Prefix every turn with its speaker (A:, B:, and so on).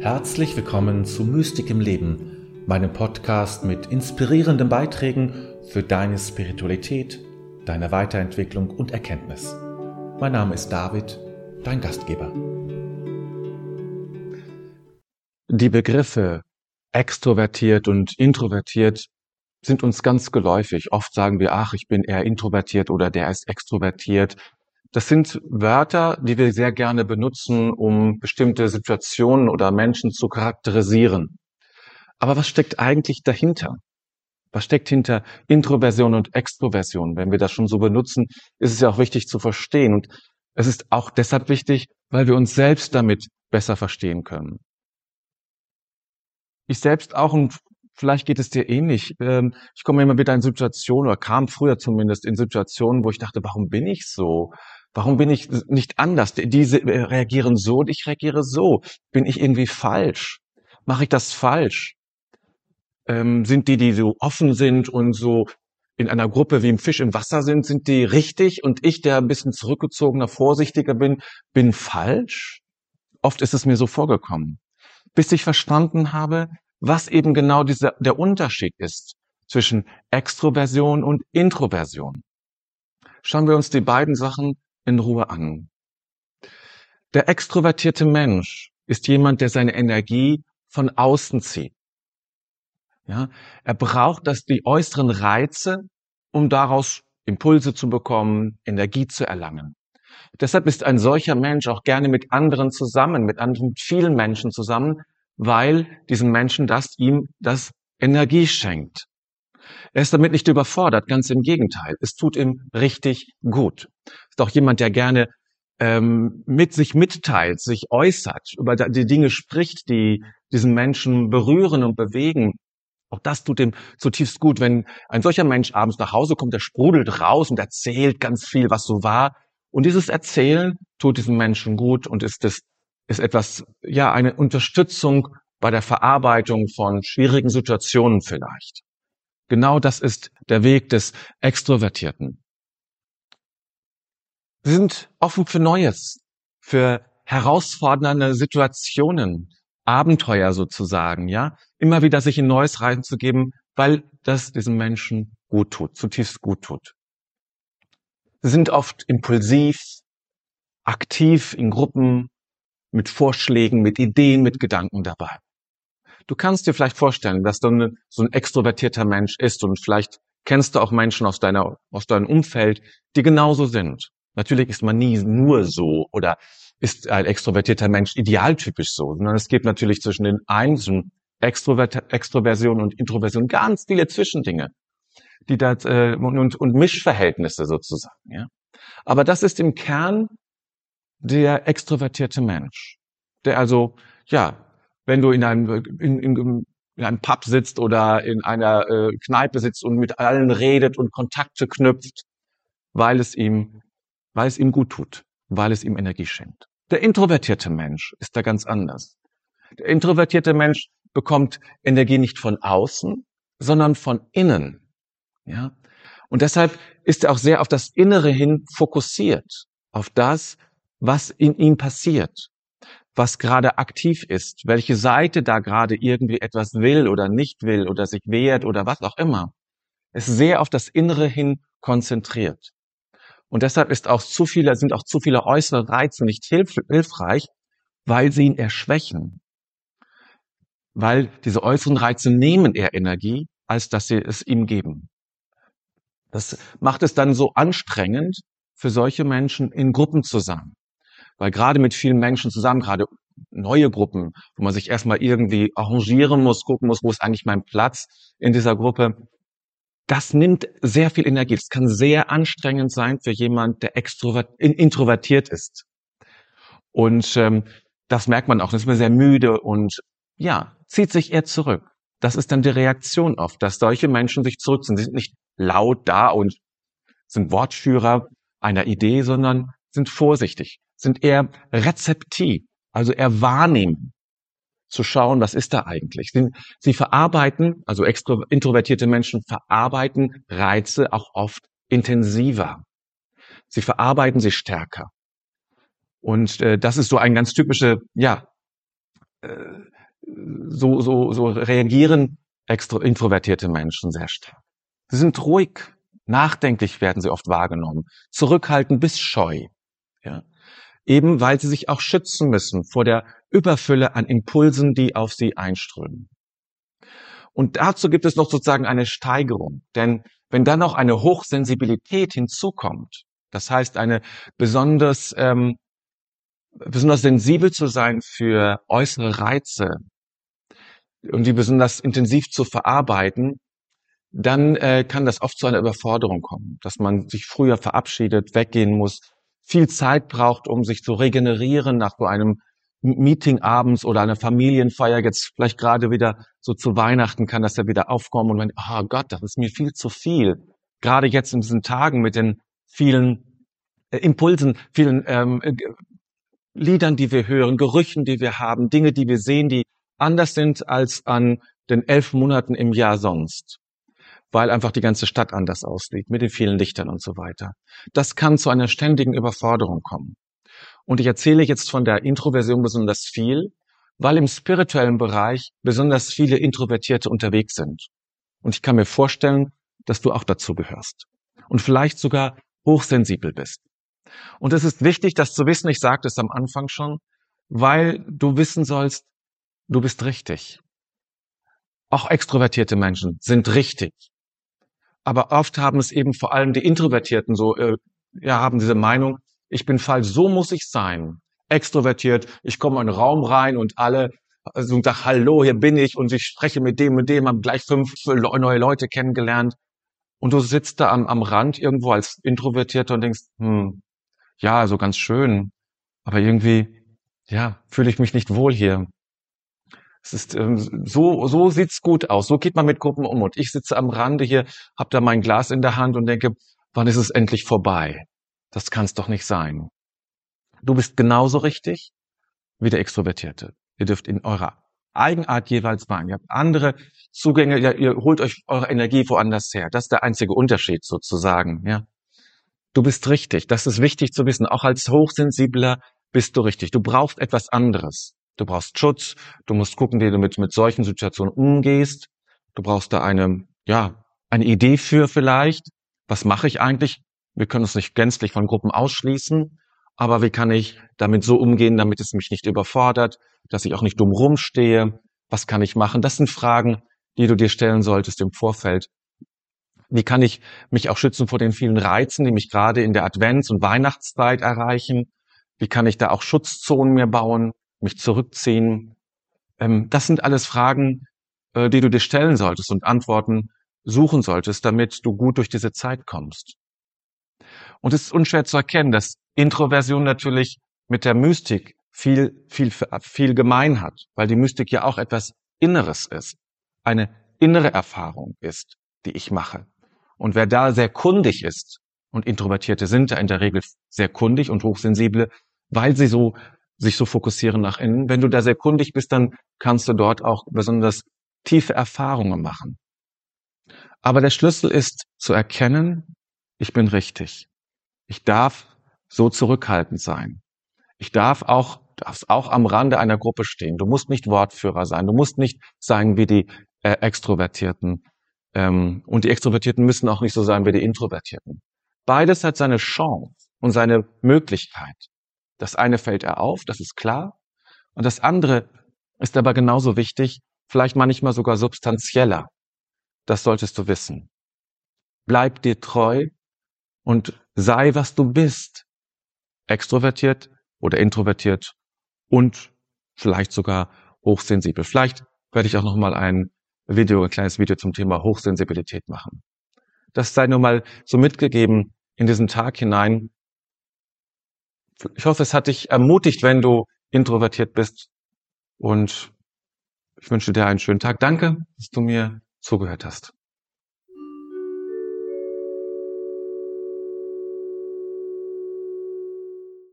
A: Herzlich willkommen zu Mystik im Leben, meinem Podcast mit inspirierenden Beiträgen für deine Spiritualität, deine Weiterentwicklung und Erkenntnis. Mein Name ist David, dein Gastgeber.
B: Die Begriffe extrovertiert und introvertiert sind uns ganz geläufig. Oft sagen wir, ach, ich bin eher introvertiert oder der ist extrovertiert. Das sind Wörter, die wir sehr gerne benutzen, um bestimmte Situationen oder Menschen zu charakterisieren. Aber was steckt eigentlich dahinter? Was steckt hinter Introversion und Extroversion? Wenn wir das schon so benutzen, ist es ja auch wichtig zu verstehen. Und es ist auch deshalb wichtig, weil wir uns selbst damit besser verstehen können. Ich selbst auch und vielleicht geht es dir ähnlich. Ähm, ich komme immer wieder in Situationen oder kam früher zumindest in Situationen, wo ich dachte, warum bin ich so? Warum bin ich nicht anders? Diese reagieren so und ich reagiere so. Bin ich irgendwie falsch? Mache ich das falsch? Ähm, sind die, die so offen sind und so in einer Gruppe wie im Fisch im Wasser sind, sind die richtig und ich, der ein bisschen zurückgezogener, vorsichtiger bin, bin falsch? Oft ist es mir so vorgekommen. Bis ich verstanden habe, was eben genau dieser, der Unterschied ist zwischen Extroversion und Introversion. Schauen wir uns die beiden Sachen in Ruhe an. Der extrovertierte Mensch ist jemand, der seine Energie von außen zieht. Ja, er braucht das, die äußeren Reize, um daraus Impulse zu bekommen, Energie zu erlangen. Deshalb ist ein solcher Mensch auch gerne mit anderen zusammen, mit anderen, vielen Menschen zusammen, weil diesen Menschen das ihm das Energie schenkt. Er ist damit nicht überfordert, ganz im Gegenteil. Es tut ihm richtig gut. Ist auch jemand, der gerne ähm, mit sich mitteilt, sich äußert, über die Dinge spricht, die diesen Menschen berühren und bewegen. Auch das tut ihm zutiefst gut, wenn ein solcher Mensch abends nach Hause kommt, der sprudelt raus und erzählt ganz viel, was so war. Und dieses Erzählen tut diesem Menschen gut und ist es ist etwas, ja, eine Unterstützung bei der Verarbeitung von schwierigen Situationen vielleicht. Genau das ist der Weg des Extrovertierten. Sie sind offen für Neues, für herausfordernde Situationen, Abenteuer sozusagen, ja. Immer wieder sich in Neues reinzugeben, weil das diesem Menschen gut tut, zutiefst gut tut. Sie sind oft impulsiv, aktiv in Gruppen, mit Vorschlägen, mit Ideen, mit Gedanken dabei. Du kannst dir vielleicht vorstellen, dass du so ein extrovertierter Mensch ist und vielleicht kennst du auch Menschen aus deiner, aus deinem Umfeld, die genauso sind. Natürlich ist man nie nur so oder ist ein extrovertierter Mensch idealtypisch so, sondern es gibt natürlich zwischen den einen Extrovert Extroversion und Introversion ganz viele Zwischendinge, die das äh, und, und Mischverhältnisse sozusagen. Ja, aber das ist im Kern der extrovertierte Mensch, der also ja wenn du in einem, in, in, in einem Pub sitzt oder in einer äh, Kneipe sitzt und mit allen redet und Kontakte knüpft, weil es ihm, weil es ihm gut tut, weil es ihm Energie schenkt. Der introvertierte Mensch ist da ganz anders. Der introvertierte Mensch bekommt Energie nicht von außen, sondern von innen. Ja? Und deshalb ist er auch sehr auf das Innere hin fokussiert, auf das, was in ihm passiert was gerade aktiv ist, welche Seite da gerade irgendwie etwas will oder nicht will oder sich wehrt oder was auch immer, ist sehr auf das Innere hin konzentriert. Und deshalb ist auch zu viele, sind auch zu viele äußere Reize nicht hilf, hilfreich, weil sie ihn erschwächen. Weil diese äußeren Reize nehmen eher Energie, als dass sie es ihm geben. Das macht es dann so anstrengend, für solche Menschen in Gruppen zu sein. Weil gerade mit vielen Menschen zusammen, gerade neue Gruppen, wo man sich erstmal irgendwie arrangieren muss, gucken muss, wo ist eigentlich mein Platz in dieser Gruppe, das nimmt sehr viel Energie. Das kann sehr anstrengend sein für jemand, der introvertiert ist. Und ähm, das merkt man auch. Das ist mir sehr müde und ja, zieht sich eher zurück. Das ist dann die Reaktion oft, dass solche Menschen sich zurückziehen. Sie sind nicht laut da und sind Wortführer einer Idee, sondern sind vorsichtig sind eher rezeptiv, also eher wahrnehmen, zu schauen, was ist da eigentlich. Sie, verarbeiten, also introvertierte Menschen verarbeiten Reize auch oft intensiver. Sie verarbeiten sie stärker. Und äh, das ist so ein ganz typische, ja, äh, so, so, so reagieren extro, introvertierte Menschen sehr stark. Sie sind ruhig, nachdenklich werden sie oft wahrgenommen, zurückhaltend bis scheu. Eben weil sie sich auch schützen müssen vor der Überfülle an Impulsen, die auf sie einströmen. Und dazu gibt es noch sozusagen eine Steigerung. Denn wenn dann noch eine Hochsensibilität hinzukommt, das heißt eine besonders, ähm, besonders sensibel zu sein für äußere Reize und die besonders intensiv zu verarbeiten, dann äh, kann das oft zu einer Überforderung kommen, dass man sich früher verabschiedet, weggehen muss, viel Zeit braucht, um sich zu regenerieren nach so einem Meeting abends oder einer Familienfeier, jetzt vielleicht gerade wieder so zu Weihnachten kann das ja wieder aufkommen und man, oh Gott, das ist mir viel zu viel. Gerade jetzt in diesen Tagen mit den vielen äh, Impulsen, vielen ähm, äh, Liedern, die wir hören, Gerüchen, die wir haben, Dinge, die wir sehen, die anders sind als an den elf Monaten im Jahr sonst weil einfach die ganze Stadt anders aussieht, mit den vielen Lichtern und so weiter. Das kann zu einer ständigen Überforderung kommen. Und ich erzähle jetzt von der Introversion besonders viel, weil im spirituellen Bereich besonders viele Introvertierte unterwegs sind. Und ich kann mir vorstellen, dass du auch dazu gehörst. Und vielleicht sogar hochsensibel bist. Und es ist wichtig, das zu wissen, ich sagte es am Anfang schon, weil du wissen sollst, du bist richtig. Auch extrovertierte Menschen sind richtig aber oft haben es eben vor allem die Introvertierten so, äh, ja, haben diese Meinung, ich bin falsch, so muss ich sein. Extrovertiert, ich komme in einen Raum rein und alle also und sag, hallo, hier bin ich und ich spreche mit dem und dem, haben gleich fünf neue Leute kennengelernt. Und du sitzt da am, am Rand irgendwo als Introvertierter und denkst, hm, ja, so ganz schön, aber irgendwie, ja, fühle ich mich nicht wohl hier. Es ist ähm, so so sieht's gut aus. So geht man mit Gruppen um. Und ich sitze am Rande hier, habe da mein Glas in der Hand und denke, wann ist es endlich vorbei? Das kann's doch nicht sein. Du bist genauso richtig wie der Extrovertierte. Ihr dürft in eurer Eigenart jeweils sein. Ihr habt andere Zugänge, ja, ihr holt euch eure Energie woanders her. Das ist der einzige Unterschied sozusagen, ja. Du bist richtig. Das ist wichtig zu wissen. Auch als Hochsensibler bist du richtig. Du brauchst etwas anderes. Du brauchst Schutz. Du musst gucken, wie du mit, mit solchen Situationen umgehst. Du brauchst da eine, ja, eine Idee für vielleicht. Was mache ich eigentlich? Wir können uns nicht gänzlich von Gruppen ausschließen. Aber wie kann ich damit so umgehen, damit es mich nicht überfordert, dass ich auch nicht dumm rumstehe? Was kann ich machen? Das sind Fragen, die du dir stellen solltest im Vorfeld. Wie kann ich mich auch schützen vor den vielen Reizen, die mich gerade in der Advents- und Weihnachtszeit erreichen? Wie kann ich da auch Schutzzonen mir bauen? Mich zurückziehen? Ähm, das sind alles Fragen, äh, die du dir stellen solltest und Antworten suchen solltest, damit du gut durch diese Zeit kommst. Und es ist unschwer zu erkennen, dass Introversion natürlich mit der Mystik viel, viel, viel gemein hat, weil die Mystik ja auch etwas Inneres ist, eine innere Erfahrung ist, die ich mache. Und wer da sehr kundig ist, und Introvertierte sind da in der Regel sehr kundig und hochsensible, weil sie so sich so fokussieren nach innen. Wenn du da sehr kundig bist, dann kannst du dort auch besonders tiefe Erfahrungen machen. Aber der Schlüssel ist zu erkennen, ich bin richtig. Ich darf so zurückhaltend sein. Ich darf auch, darfst auch am Rande einer Gruppe stehen. Du musst nicht Wortführer sein. Du musst nicht sein wie die äh, Extrovertierten. Ähm, und die Extrovertierten müssen auch nicht so sein wie die Introvertierten. Beides hat seine Chance und seine Möglichkeit. Das eine fällt er auf, das ist klar. Und das andere ist aber genauso wichtig, vielleicht manchmal sogar substanzieller. Das solltest du wissen. Bleib dir treu und sei, was du bist. Extrovertiert oder introvertiert und vielleicht sogar hochsensibel. Vielleicht werde ich auch noch mal ein Video, ein kleines Video zum Thema Hochsensibilität machen. Das sei nur mal so mitgegeben in diesen Tag hinein, ich hoffe, es hat dich ermutigt, wenn du introvertiert bist. Und ich wünsche dir einen schönen Tag. Danke, dass du mir zugehört hast.